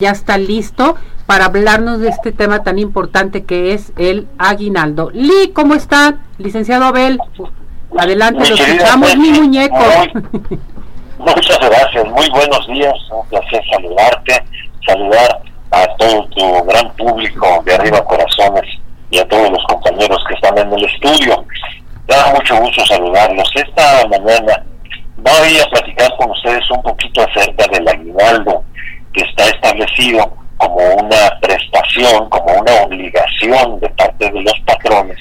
ya está listo para hablarnos de este tema tan importante que es el aguinaldo. Lee, ¿cómo está? Licenciado Abel, adelante, lo escuchamos, mi muñeco. muchas gracias, muy buenos días, un placer saludarte, saludar a todo tu gran público de Arriba Corazones y a todos los compañeros que están en el estudio. Da mucho gusto saludarlos. Esta mañana voy a platicar con ustedes un poquito acerca del aguinaldo que está como una prestación, como una obligación de parte de los patrones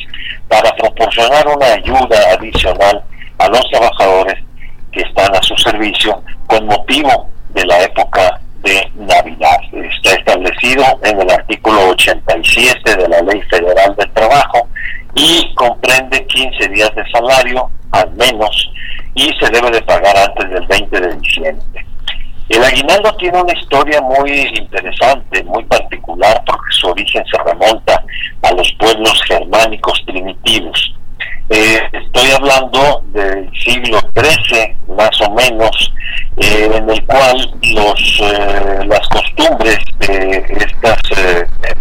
para proporcionar una ayuda adicional a los trabajadores que están a su servicio con motivo de la época de Navidad. Está establecido en el artículo 87 de la Ley Federal del Trabajo y comprende 15 días de salario al menos y se debe de pagar antes del 20 de diciembre. El aguinaldo tiene una historia muy interesante, muy particular, porque su origen se remonta a los pueblos germánicos primitivos. Eh, estoy hablando del siglo XIII, más o menos, eh, en el cual los, eh, las costumbres de estas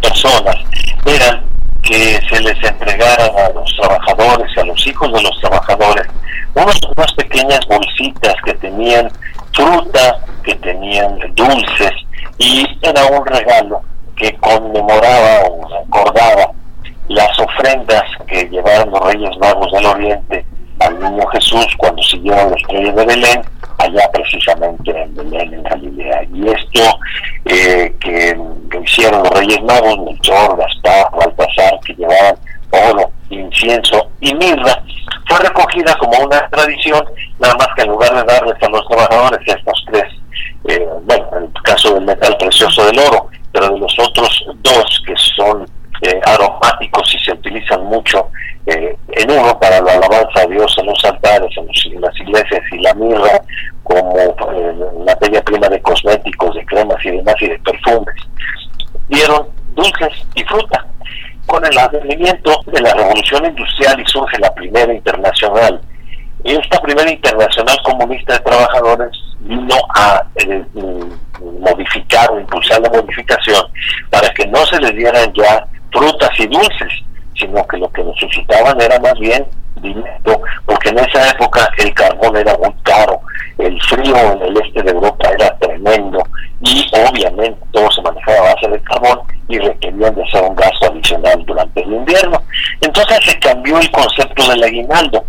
personas eran que se les entregaran a los trabajadores, a los hijos de los trabajadores, unas pequeñas bolsitas que tenían fruta, que tenían dulces un regalo que conmemoraba o recordaba las ofrendas que llevaron los Reyes Magos del Oriente al niño Jesús cuando siguieron los reyes de Belén, allá precisamente en Belén, en Galilea. Y esto eh, que, hicieron los Reyes Magos, Melchor, Gaspar, Baltasar, que llevaban oro, incienso y mirra, fue recogida como una tradición, nada más que en lugar de darles a los trabajadores estos tres eh, bueno, en el caso del metal precioso del oro, pero de los otros dos que son eh, aromáticos y se utilizan mucho eh, en uno para la alabanza a Dios en los altares, en, las iglesias y la mirra como materia prima de cosméticos, de cremas y demás y de perfumes. Dieron dulces y fruta. Con el advenimiento de la revolución industrial y surge la primera internacional, esta primera internacional comunista de trabajadores vino a eh, modificar o impulsar la modificación para que no se les dieran ya frutas y dulces, sino que lo que necesitaban era más bien dinero, porque en esa época el carbón era muy caro, el frío en el este de Europa era tremendo y obviamente todo se manejaba a base de carbón y requerían de hacer un gasto adicional durante el invierno. Entonces se cambió el concepto del aguinaldo.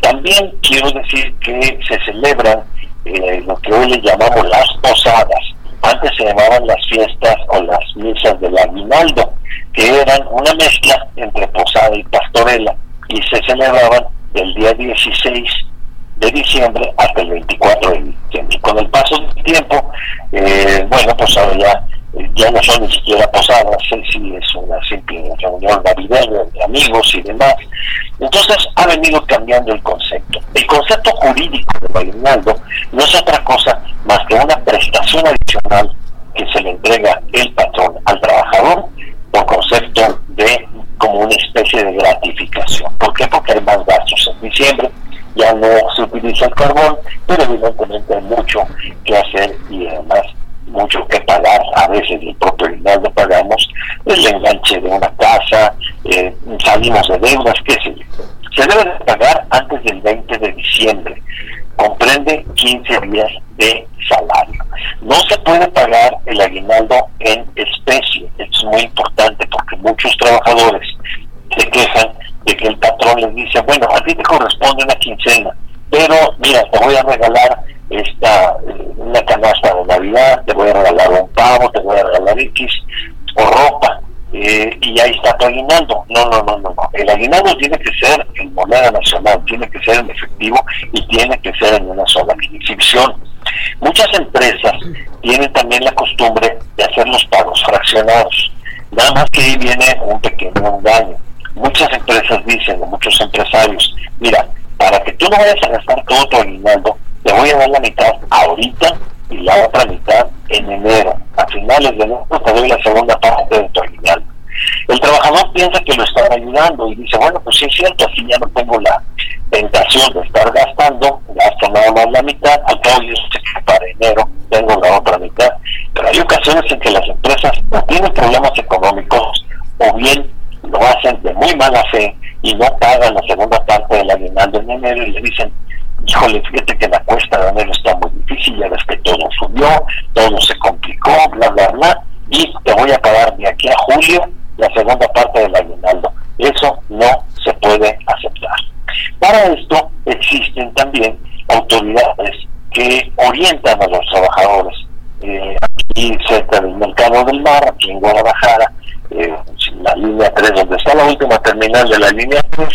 También quiero decir que se celebran eh, lo que hoy le llamamos las posadas. Antes se llamaban las fiestas o las misas del aguinaldo, que eran una mezcla entre posada y pastorela, y se celebraban del día 16 de diciembre hasta el 24 de diciembre. Con el paso del tiempo, eh, bueno, pues ahora ya ya no son ni siquiera posadas, sí, es una simple reunión navideña de amigos y demás. Entonces ha venido cambiando el concepto. El concepto jurídico de aguinaldo no es otra cosa más que una prestación adicional que se le entrega el patrón al trabajador por concepto de como una especie de gratificación. ¿Por qué? Porque hay más gastos en diciembre, ya no se utiliza el carbón, pero evidentemente hay mucho que hacer y además mucho que pagar, a veces el propio lo pagamos, el enganche de una casa, eh, salimos de deudas, qué sé yo. Se debe de pagar antes del 20 de diciembre, comprende 15 días de salario. No se puede pagar en especie, es muy importante porque muchos trabajadores se quejan de que el patrón les dice, bueno, a ti te corresponde una quincena, pero mira, te voy a regalar esta una canasta de Navidad, te voy a regalar un pavo, te voy a regalar X o ropa, eh, y ahí está tu aguinaldo. No, no, no, no, no. El aguinaldo tiene que ser en moneda nacional, tiene que ser en efectivo y tiene que ser en una sola exhibición. Muchas empresas tienen también la costumbre de hacer los pagos fraccionados. Nada más que ahí viene un pequeño engaño. Muchas empresas dicen, o muchos empresarios, mira, para que tú no vayas a gastar todo tu aguinaldo, te voy a dar la mitad ahorita y la otra mitad en enero. A finales de enero te doy la segunda parte de tu aguinaldo. El trabajador piensa que lo están ayudando y dice, bueno, pues sí es cierto, así ya no tengo la tentación de estar gastando, gasto nada más la mitad, al cabo yo para enero tengo la otra mitad, pero hay ocasiones en que las empresas no tienen problemas económicos o bien lo hacen de muy mala fe y no pagan la segunda parte del aguinaldo en enero y le dicen, híjole, fíjate que la cuesta de enero está muy difícil, ya ves que todo subió, todo se complicó, bla, bla, bla, y te voy a pagar de aquí a julio la segunda parte del aguinaldo. Eso no se puede aceptar. Para esto existen también autoridades que orientan a los trabajadores. Eh, aquí cerca del mercado del mar, aquí en Guadalajara, eh, la línea 3, donde está la última terminal de la línea 3,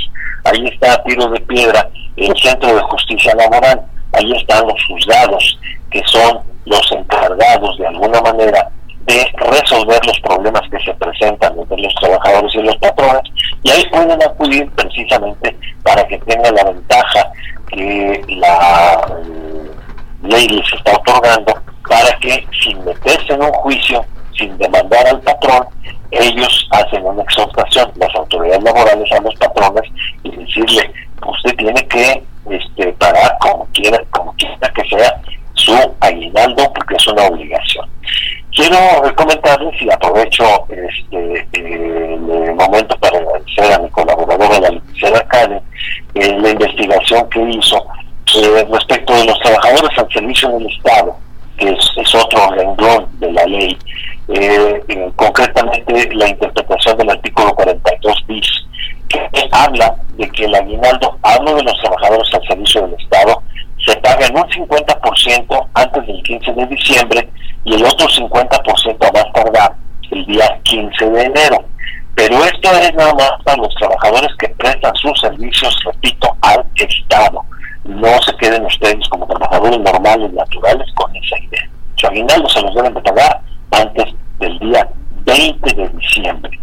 ahí está a tiro de piedra el Centro de Justicia Laboral, ahí están los juzgados, que son los encargados de alguna manera de resolver los problemas que se presentan entre los trabajadores y los patrones, y ahí pueden acudir precisamente para que tengan la ventaja que la ley les está otorgando para que sin meterse en un juicio, sin demandar al patrón, ellos hacen una exhortación, las autoridades laborales a los patrones y decirle, usted tiene que este, pagar como quiera, como quiera que sea su aguinaldo porque es una obligación. Quiero comentarles y aprovecho este el momento para agradecer a mi colaboradora, la licenciada Karen, eh, la investigación que hizo eh, respecto de los trabajadores al del Estado, que es, otro renglón de la ley, eh, concretamente la interpretación del artículo 42 bis, que habla de que el aguinaldo, hablo de los trabajadores al servicio del Estado, se paga en un 50% antes del 15 de diciembre y el otro 50% a más tardar el día 15 de enero. Pero esto es nada más para los trabajadores que prestan sus servicios, repito, al Estado. No se queden ustedes como trabajadores normales, naturales, con esa idea. Su aguinaldo se los deben de pagar antes del día 20 de diciembre.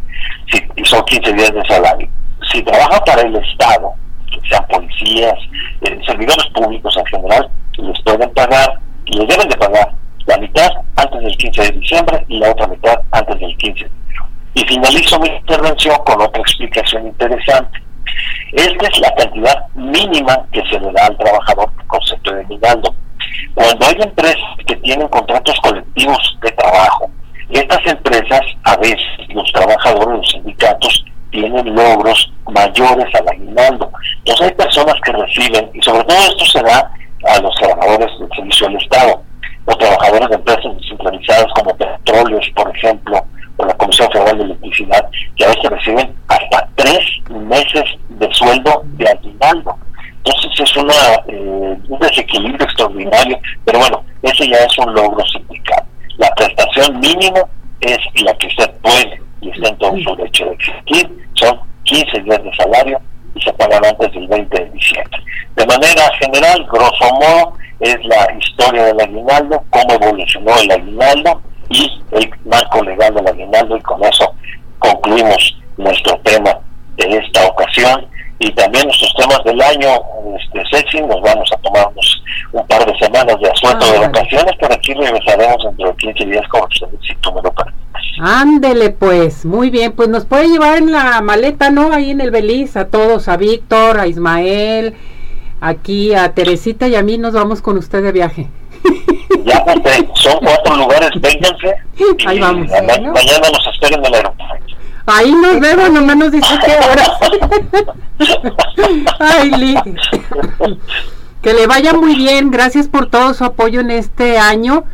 Y son 15 días de salario. Si trabaja para el Estado, sean policías, eh, servidores públicos en general, les pueden pagar, les deben de pagar la mitad antes del 15 de diciembre y la otra mitad antes del 15 de enero. Y finalizo mi intervención con otra explicación interesante. Esta es la cantidad mínima que se le da al trabajador por concepto de minando. Cuando hay empresas que tienen contratos colectivos de trabajo, estas empresas, a veces los trabajadores, los sindicatos, tienen logros mayores al aguinaldo. Entonces hay personas que reciben, y sobre todo esto se da a los trabajadores del servicio del Estado, o trabajadores de empresas descentralizadas como Petróleos, por ejemplo, o la Comisión Federal de Electricidad, que a veces reciben hasta tres meses de sueldo de aguinaldo. Entonces es eh, un desequilibrio extraordinario, pero bueno, ese ya es un logro sindical. La prestación mínima es la que usted puede y está en todo su derecho de existir, son 15 días de salario y se pagan antes del 20 de diciembre. De manera general, grosso modo, es la historia del aguinaldo, cómo evolucionó el aguinaldo y el marco legal del aguinaldo y con eso concluimos nuestro tema y también nuestros temas del año este sexy nos vamos a tomarnos un par de semanas de asueto de vacaciones pero aquí regresaremos dentro de 15 días con ustedes si tú me lo permites Ándele pues, muy bien, pues nos puede llevar en la maleta, ¿no? Ahí en el Beliz, a todos, a Víctor, a Ismael, aquí a Teresita y a mí nos vamos con usted de viaje. Ya, pues, son cuatro lugares, vénganse. Ahí vamos. Mañana nos esperen en el aeropuerto. Ahí nos vemos, nomás nos dice qué hora. Ay, Lee. Que le vaya muy bien, gracias por todo su apoyo en este año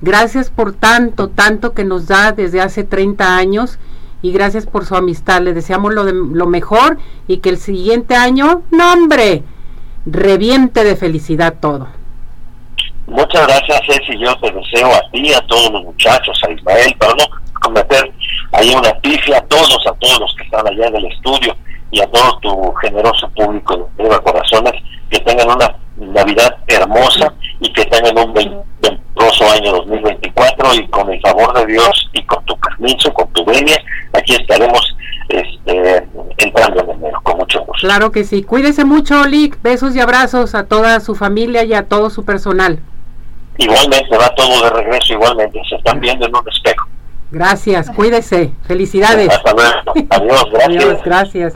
Gracias por tanto, tanto que nos da desde hace 30 años y gracias por su amistad. Le deseamos lo, de, lo mejor y que el siguiente año, no hombre, reviente de felicidad todo. Muchas gracias, Ceci. Yo te deseo a ti, a todos los muchachos, a Ismael, para no cometer ahí una pifia, a todos, a todos los que están allá en el estudio y a todo tu generoso público de Corazones, que tengan una Navidad hermosa y que tengan un venturoso año 2024 y con el favor de Dios y con tu permiso, con tu venia, aquí estaremos este, entrando en enero con mucho gusto. Claro que sí. Cuídese mucho, Lick. Besos y abrazos a toda su familia y a todo su personal. Igualmente, va todo de regreso, igualmente. Se están viendo en un espejo. Gracias, cuídese. Felicidades. Hasta luego. Adiós, gracias. Adiós, gracias.